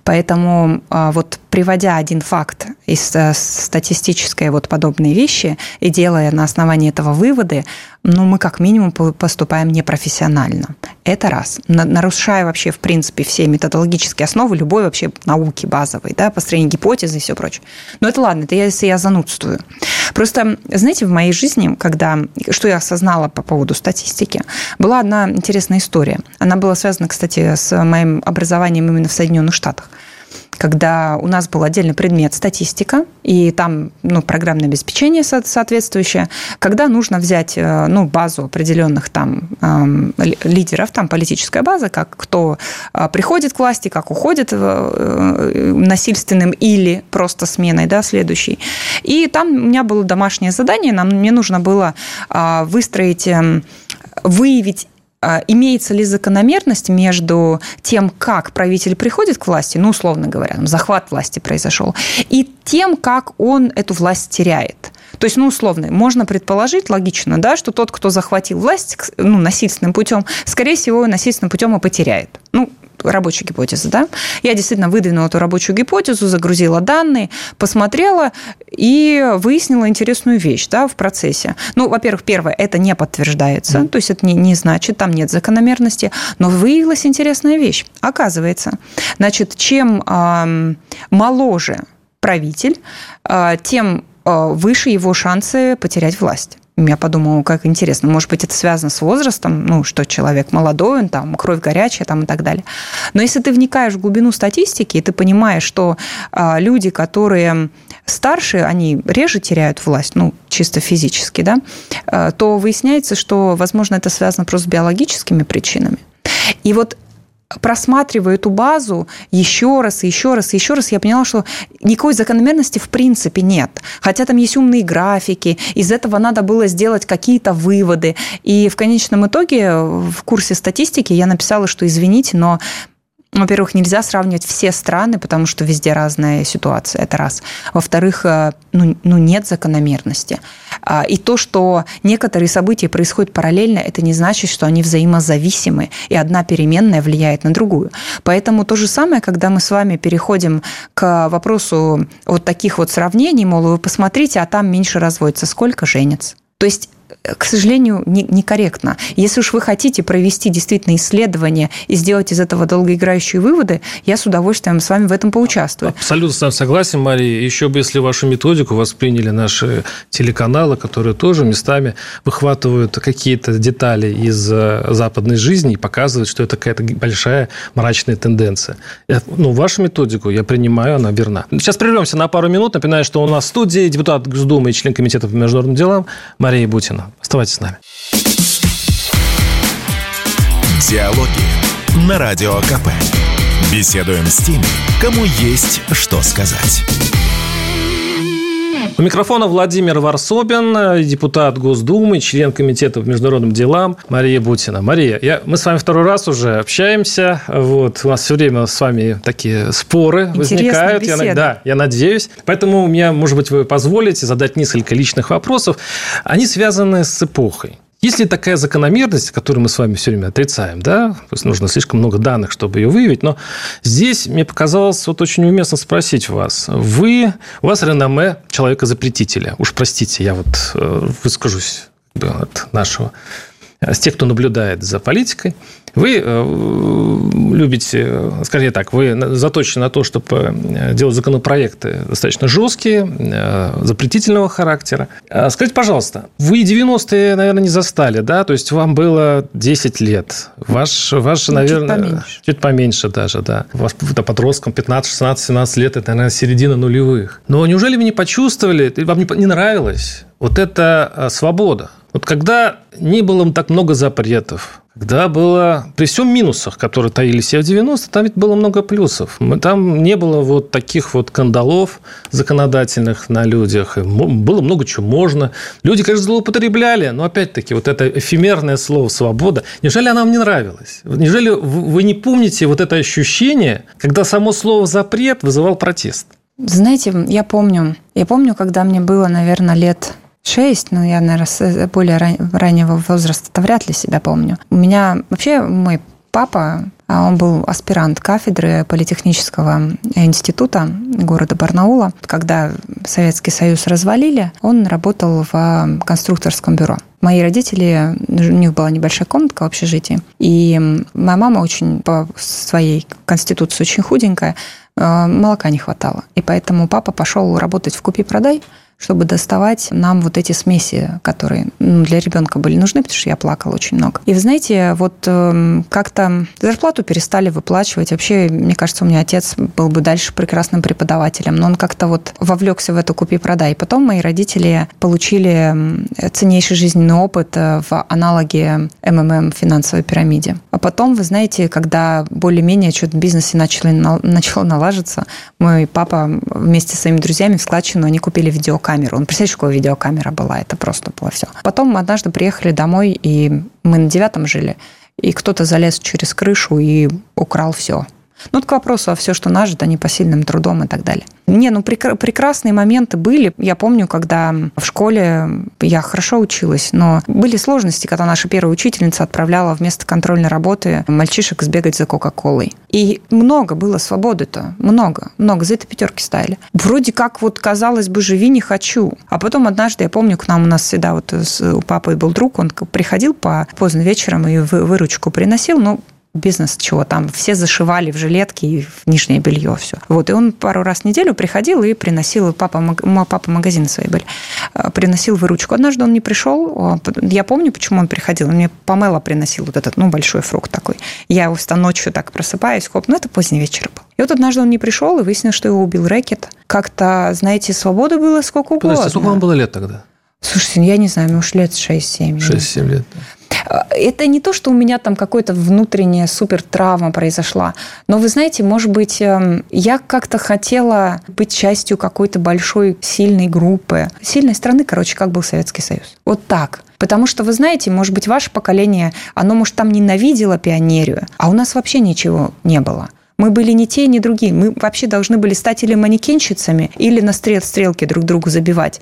S2: Поэтому а, вот приводя один факт из э, статистической вот подобные вещи и делая на основании этого выводы, ну, мы как минимум по- поступаем непрофессионально. Это раз. На- Нарушая вообще, в принципе, все методологические основы любой вообще науки базовой, да, построение гипотезы и все прочее. Но это ладно, это я, если я занудствую. Просто, знаете, в моей жизни, когда, что я осознала по поводу статистики, была одна интересная история. Она была связана, кстати, с моим образованием именно в Соединенных Штатах когда у нас был отдельный предмет статистика, и там ну, программное обеспечение со- соответствующее, когда нужно взять э, ну, базу определенных там эм, ли- лидеров, там политическая база, как кто э, приходит к власти, как уходит э, насильственным или просто сменой, да, следующей. И там у меня было домашнее задание, нам, мне нужно было выстроить, эм, выявить имеется ли закономерность между тем, как правитель приходит к власти, ну, условно говоря, там, захват власти произошел, и тем, как он эту власть теряет. То есть, ну, условно, можно предположить, логично, да, что тот, кто захватил власть ну, насильственным путем, скорее всего, насильственным путем и потеряет. Ну, рабочая гипотеза, да? Я действительно выдвинула эту рабочую гипотезу, загрузила данные, посмотрела и выяснила интересную вещь, да, в процессе. Ну, во-первых, первое, это не подтверждается, то есть это не, не значит, там нет закономерности, но выявилась интересная вещь. Оказывается, значит, чем ам, моложе правитель, а, тем а, выше его шансы потерять власть. Я подумала, как интересно, может быть, это связано с возрастом, ну, что человек молодой, он там, кровь горячая там и так далее. Но если ты вникаешь в глубину статистики, и ты понимаешь, что а, люди, которые старше, они реже теряют власть, ну, чисто физически, да, а, то выясняется, что, возможно, это связано просто с биологическими причинами. И вот просматривая эту базу еще раз, еще раз, еще раз, я поняла, что никакой закономерности в принципе нет. Хотя там есть умные графики, из этого надо было сделать какие-то выводы. И в конечном итоге в курсе статистики я написала, что извините, но во-первых, нельзя сравнивать все страны, потому что везде разная ситуация, это раз. Во-вторых, э, ну, ну нет закономерности. А, И то, что некоторые события происходят параллельно, это не значит, что они взаимозависимы, и одна переменная влияет на другую. Поэтому то же самое, когда мы с вами переходим к вопросу вот таких вот сравнений, мол, вы посмотрите, а там меньше разводится, сколько женится. То есть к сожалению, не- некорректно. Если уж вы хотите провести действительно исследование и сделать из этого долгоиграющие выводы, я с удовольствием с вами в этом поучаствую.
S1: Абсолютно с вами согласен, Мария. Еще бы, если вашу методику восприняли наши телеканалы, которые тоже местами выхватывают какие-то детали из э, западной жизни и показывают, что это какая-то большая мрачная тенденция. Я- Ну, вашу методику я принимаю, она верна. Сейчас прервемся на пару минут. Напоминаю, что у нас в студии депутат Госдумы и член Комитета по международным делам Мария Бутина. Оставайтесь с нами.
S4: Диалоги на Радио КП. Беседуем с теми, кому есть что сказать.
S1: У микрофона Владимир Варсобин, депутат Госдумы, член Комитета по международным делам Мария Бутина. Мария, я, мы с вами второй раз уже общаемся. Вот, у нас все время с вами такие споры Интересная возникают. Я, да, я надеюсь. Поэтому у меня, может быть, вы позволите задать несколько личных вопросов. Они связаны с эпохой. Есть ли такая закономерность, которую мы с вами все время отрицаем, да? То есть нужно слишком много данных, чтобы ее выявить. Но здесь мне показалось вот очень уместно спросить вас. Вы, у вас реноме человека-запретителя. Уж простите, я вот э, выскажусь от нашего, с тех, кто наблюдает за политикой. Вы э, любите, скорее так, вы заточены на то, чтобы э, делать законопроекты достаточно жесткие, э, запретительного характера. А скажите, пожалуйста, вы 90-е, наверное, не застали, да? То есть вам было 10 лет. Ваш, ваш ну, наверное... Чуть поменьше. Чуть поменьше даже, да. У вас подросткам 15, 16, 17 лет, это, наверное, середина нулевых. Но неужели вы не почувствовали, вам не, не нравилось вот эта свобода? Вот когда не было так много запретов, когда было... При всем минусах, которые таились в 90 там ведь было много плюсов. Там не было вот таких вот кандалов законодательных на людях. Было много чего можно. Люди, конечно, злоупотребляли, но опять-таки вот это эфемерное слово «свобода», неужели она вам не нравилась? Неужели вы не помните вот это ощущение, когда само слово «запрет» вызывал протест?
S2: Знаете, я помню, я помню, когда мне было, наверное, лет шесть, но я, наверное, с более ран... раннего возраста-то вряд ли себя помню. У меня вообще мой папа, а он был аспирант кафедры Политехнического института города Барнаула. Когда Советский Союз развалили, он работал в конструкторском бюро. Мои родители, у них была небольшая комнатка в общежитии, и моя мама очень по своей конституции очень худенькая, э, молока не хватало. И поэтому папа пошел работать в «Купи-продай», чтобы доставать нам вот эти смеси, которые ну, для ребенка были нужны, потому что я плакала очень много. И вы знаете, вот э, как-то зарплату перестали выплачивать. Вообще, мне кажется, у меня отец был бы дальше прекрасным преподавателем, но он как-то вот вовлекся в это купи-продай. И потом мои родители получили ценнейший жизненный опыт э, в аналоге МММ финансовой пирамиде. А потом, вы знаете, когда более-менее что-то в бизнесе начало, начало налаживаться, мой папа вместе с своими друзьями в складчину они купили видео видеокамеру. Ну, представляете, какая видеокамера была? Это просто было все. Потом мы однажды приехали домой, и мы на девятом жили, и кто-то залез через крышу и украл все. Ну, это к вопросу о все, что нажито непосильным трудом и так далее. Не, ну прекра- прекрасные моменты были. Я помню, когда в школе я хорошо училась, но были сложности, когда наша первая учительница отправляла вместо контрольной работы мальчишек сбегать за Кока-Колой. И много было свободы-то, много, много. За это пятерки ставили. Вроде как вот, казалось бы, живи не хочу. А потом однажды, я помню, к нам у нас всегда вот у папы был друг, он приходил по поздно вечером и выручку приносил, но бизнес чего там, все зашивали в жилетки и в нижнее белье все. Вот, и он пару раз в неделю приходил и приносил, папа, папа магазины свои были, э, приносил выручку. Однажды он не пришел, я помню, почему он приходил, он мне помело приносил вот этот, ну, большой фрукт такой. Я его ночью так просыпаюсь, хоп, ну, это поздний вечер был. И вот однажды он не пришел, и выяснилось, что его убил рэкет. Как-то, знаете, свободы было сколько угодно. Подождите,
S1: сколько вам было лет тогда?
S2: Слушайте, ну, я не знаю, может, лет 6-7.
S1: 6-7 лет, да.
S2: Это не то, что у меня там какая-то внутренняя супер травма произошла, но вы знаете, может быть, эм, я как-то хотела быть частью какой-то большой сильной группы, сильной страны, короче, как был Советский Союз. Вот так. Потому что, вы знаете, может быть, ваше поколение, оно, может, там ненавидело пионерию, а у нас вообще ничего не было. Мы были ни те, ни другие. Мы вообще должны были стать или манекенщицами, или на стрел, стрелки друг другу забивать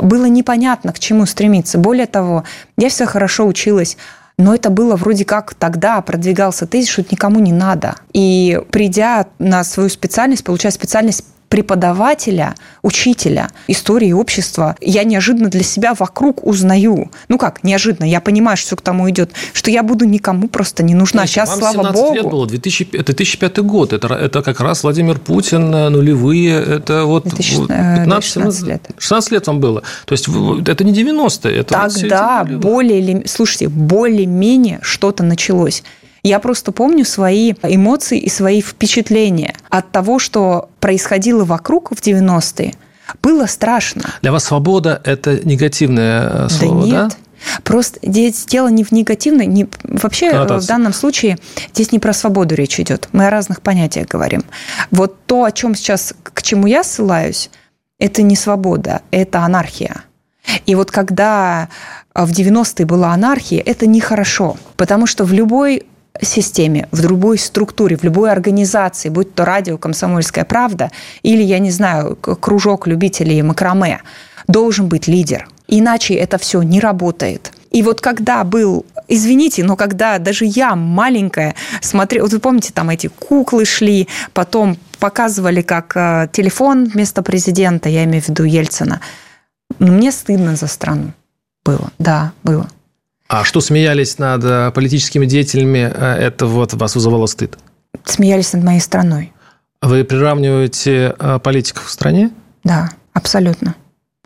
S2: было непонятно, к чему стремиться. Более того, я все хорошо училась, но это было вроде как тогда продвигался тезис, что никому не надо. И придя на свою специальность, получая специальность преподавателя, учителя истории общества, я неожиданно для себя вокруг узнаю. Ну как, неожиданно, я понимаю, что все к тому идет, что я буду никому просто не нужна. Сейчас, вам слава 17 богу.
S1: лет было, 2000, это 2005 год, это, это как раз Владимир Путин, э, нулевые, это вот
S2: 2016, 15, 16
S1: лет. 16 лет вам было. То есть это не 90-е. Это
S2: Тогда более, слушайте, более-менее что-то началось. Я просто помню свои эмоции и свои впечатления от того, что происходило вокруг в 90-е. Было страшно.
S1: Для вас свобода – это негативное э, слово,
S2: да? Нет. Да? Просто здесь дело не в негативной, не, вообще Коннотация. в данном случае здесь не про свободу речь идет. Мы о разных понятиях говорим. Вот то, о чем сейчас, к чему я ссылаюсь, это не свобода, это анархия. И вот когда в 90-е была анархия, это нехорошо, потому что в любой системе, в любой структуре, в любой организации, будь то радио «Комсомольская правда» или, я не знаю, кружок любителей макраме, должен быть лидер. Иначе это все не работает. И вот когда был, извините, но когда даже я маленькая смотрела, вот вы помните, там эти куклы шли, потом показывали как э, телефон вместо президента, я имею в виду Ельцина, мне стыдно за страну. Было, да, было.
S1: А что смеялись над э, политическими деятелями, э, это вот вас вызывало стыд?
S2: Смеялись над моей страной.
S1: Вы приравниваете э, политиков в стране?
S2: Да, абсолютно.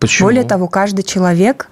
S1: Почему?
S2: Более того, каждый человек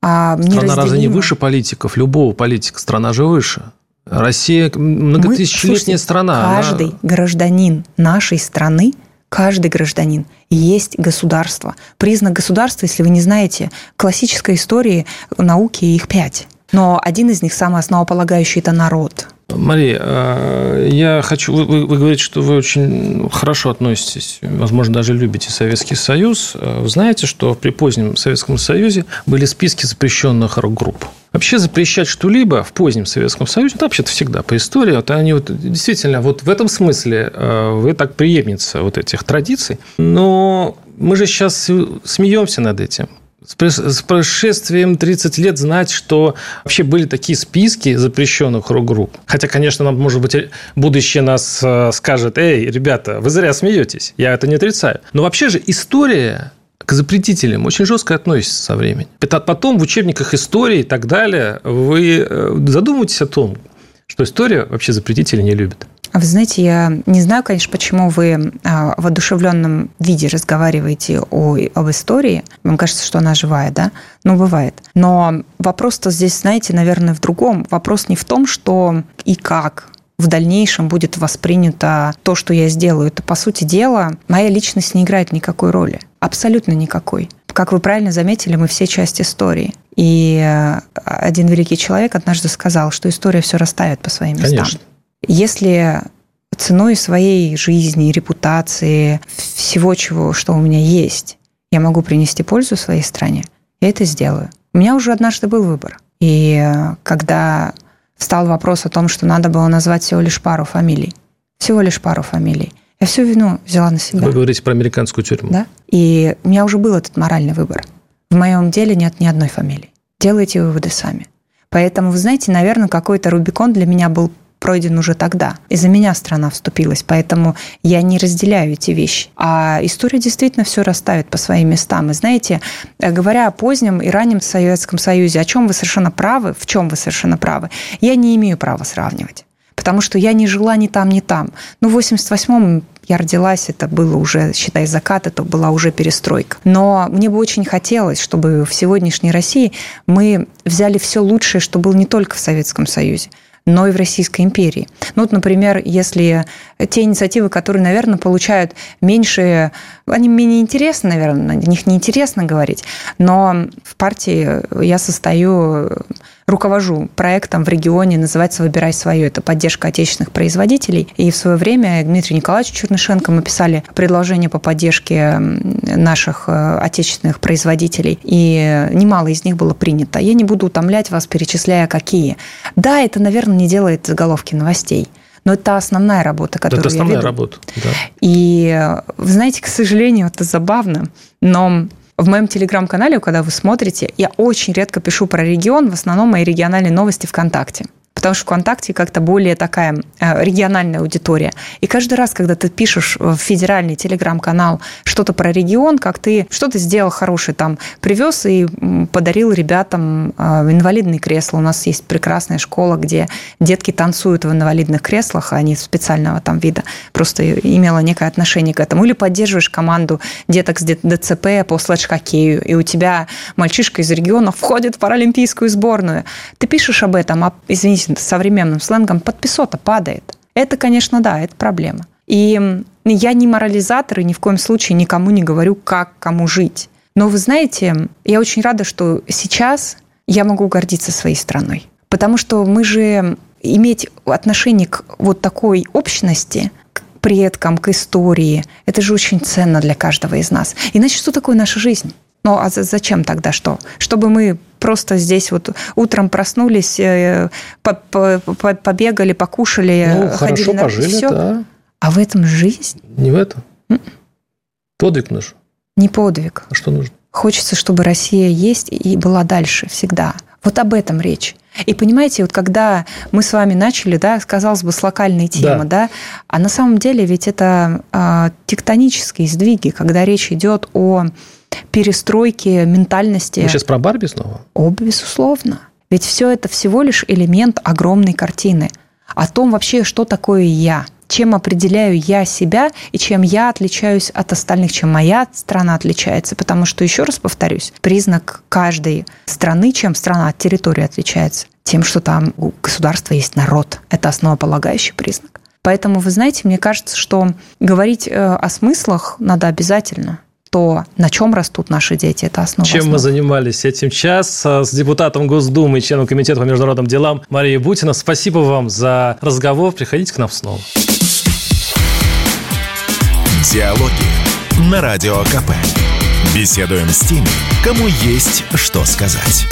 S1: а, Страна разве не выше политиков? Любого политика. Страна же выше. Россия многотысячелетняя Мы, страна.
S2: Каждый она... гражданин нашей страны каждый гражданин есть государство. Признак государства, если вы не знаете, классической истории науки их пять. Но один из них, самый основополагающий, это народ.
S1: Мария, а, я хочу... Вы, вы говорите, что вы очень хорошо относитесь, возможно, даже любите Советский Союз. А, вы знаете, что при позднем Советском Союзе были списки запрещенных рок-групп. Вообще запрещать что-либо в позднем Советском Союзе, это вообще-то всегда по истории, вот они вот действительно, вот в этом смысле а, вы так преемница вот этих традиций. Но мы же сейчас смеемся над этим с прошествием 30 лет знать, что вообще были такие списки запрещенных рок-групп. Хотя, конечно, нам, может быть, будущее нас э, скажет, эй, ребята, вы зря смеетесь, я это не отрицаю. Но вообще же история к запретителям очень жестко относится со временем. Потом в учебниках истории и так далее вы э, задумываетесь о том, что история вообще запретители не любит.
S2: Вы знаете, я не знаю, конечно, почему вы а, в одушевленном виде разговариваете о, об истории. Вам кажется, что она живая, да? Ну, бывает. Но вопрос-то здесь, знаете, наверное, в другом. Вопрос не в том, что и как в дальнейшем будет воспринято то, что я сделаю. Это, по сути дела, моя личность не играет никакой роли. Абсолютно никакой. Как вы правильно заметили, мы все часть истории. И а, один великий человек однажды сказал, что история все расставит по своим местам.
S1: Конечно.
S2: Если ценой своей жизни, репутации, всего, чего, что у меня есть, я могу принести пользу своей стране, я это сделаю. У меня уже однажды был выбор. И э, когда встал вопрос о том, что надо было назвать всего лишь пару фамилий, всего лишь пару фамилий, я всю вину взяла на себя.
S1: Вы говорите про американскую тюрьму.
S2: Да. И у меня уже был этот моральный выбор. В моем деле нет ни одной фамилии. Делайте выводы сами. Поэтому, вы знаете, наверное, какой-то Рубикон для меня был пройден уже тогда. Из-за меня страна вступилась, поэтому я не разделяю эти вещи. А история действительно все расставит по своим местам. И знаете, э, говоря о позднем и раннем Советском Союзе, о чем вы совершенно правы, в чем вы совершенно правы, я не имею права сравнивать. Потому что я не жила ни там, ни там. Ну, в 88-м я родилась, это было уже, считай, закат, это была уже перестройка. Но мне бы очень хотелось, чтобы в сегодняшней России мы взяли все лучшее, что было не только в Советском Союзе, но и в Российской империи. Ну, вот, например, если те инициативы, которые, наверное, получают меньше, они менее интересны, наверное, о них неинтересно говорить, но в партии я состою руковожу проектом в регионе, называется «Выбирай свое». Это поддержка отечественных производителей. И в свое время Дмитрий Николаевич Чернышенко мы писали предложение по поддержке наших э, отечественных производителей. И немало из них было принято. Я не буду утомлять вас, перечисляя, какие. Да, это, наверное, не делает заголовки новостей. Но это основная работа, которую это
S1: основная
S2: я веду.
S1: работа, да.
S2: И вы знаете, к сожалению, это забавно, но в моем телеграм-канале, когда вы смотрите, я очень редко пишу про регион, в основном мои региональные новости ВКонтакте потому что ВКонтакте как-то более такая э, региональная аудитория. И каждый раз, когда ты пишешь в федеральный телеграм-канал что-то про регион, как ты что-то сделал хорошее, там, привез и подарил ребятам э, инвалидные кресла. У нас есть прекрасная школа, где детки танцуют в инвалидных креслах, а они специального там вида. Просто имела некое отношение к этому. Или поддерживаешь команду деток с ДЦП по слэдж-хоккею, и у тебя мальчишка из региона входит в паралимпийскую сборную. Ты пишешь об этом, а, извините, современным сленгом, подписота падает. Это, конечно, да, это проблема. И я не морализатор и ни в коем случае никому не говорю, как кому жить. Но вы знаете, я очень рада, что сейчас я могу гордиться своей страной. Потому что мы же иметь отношение к вот такой общности, предкам, к истории. Это же очень ценно для каждого из нас. Иначе что такое наша жизнь? Ну, а зачем тогда что? Чтобы мы просто здесь вот утром проснулись, э, побегали, покушали,
S1: ну, ходили хорошо на пожили, все. Да.
S2: А в этом жизнь?
S1: Не в этом. Подвиг нужен.
S2: Не подвиг.
S1: А что нужно?
S2: Хочется, чтобы Россия есть и была дальше всегда. Вот об этом речь. И понимаете, вот когда мы с вами начали, да, казалось бы, с локальной темы, да, да а на самом деле ведь это э, тектонические сдвиги, когда речь идет о перестройке ментальности.
S1: Вы сейчас про Барби снова?
S2: О, безусловно. Ведь все это всего лишь элемент огромной картины о том вообще, что такое я – чем определяю я себя и чем я отличаюсь от остальных, чем моя страна отличается. Потому что, еще раз повторюсь, признак каждой страны, чем страна от территории отличается, тем, что там у государства есть народ. Это основополагающий признак. Поэтому, вы знаете, мне кажется, что говорить э, о смыслах надо обязательно то, на чем растут наши дети, это основа.
S1: Чем
S2: основ.
S1: мы занимались этим час с депутатом Госдумы и членом Комитета по международным делам Марией Бутина. Спасибо вам за разговор. Приходите к нам снова.
S4: Диалоги на Радио КП. Беседуем с теми, кому есть что сказать.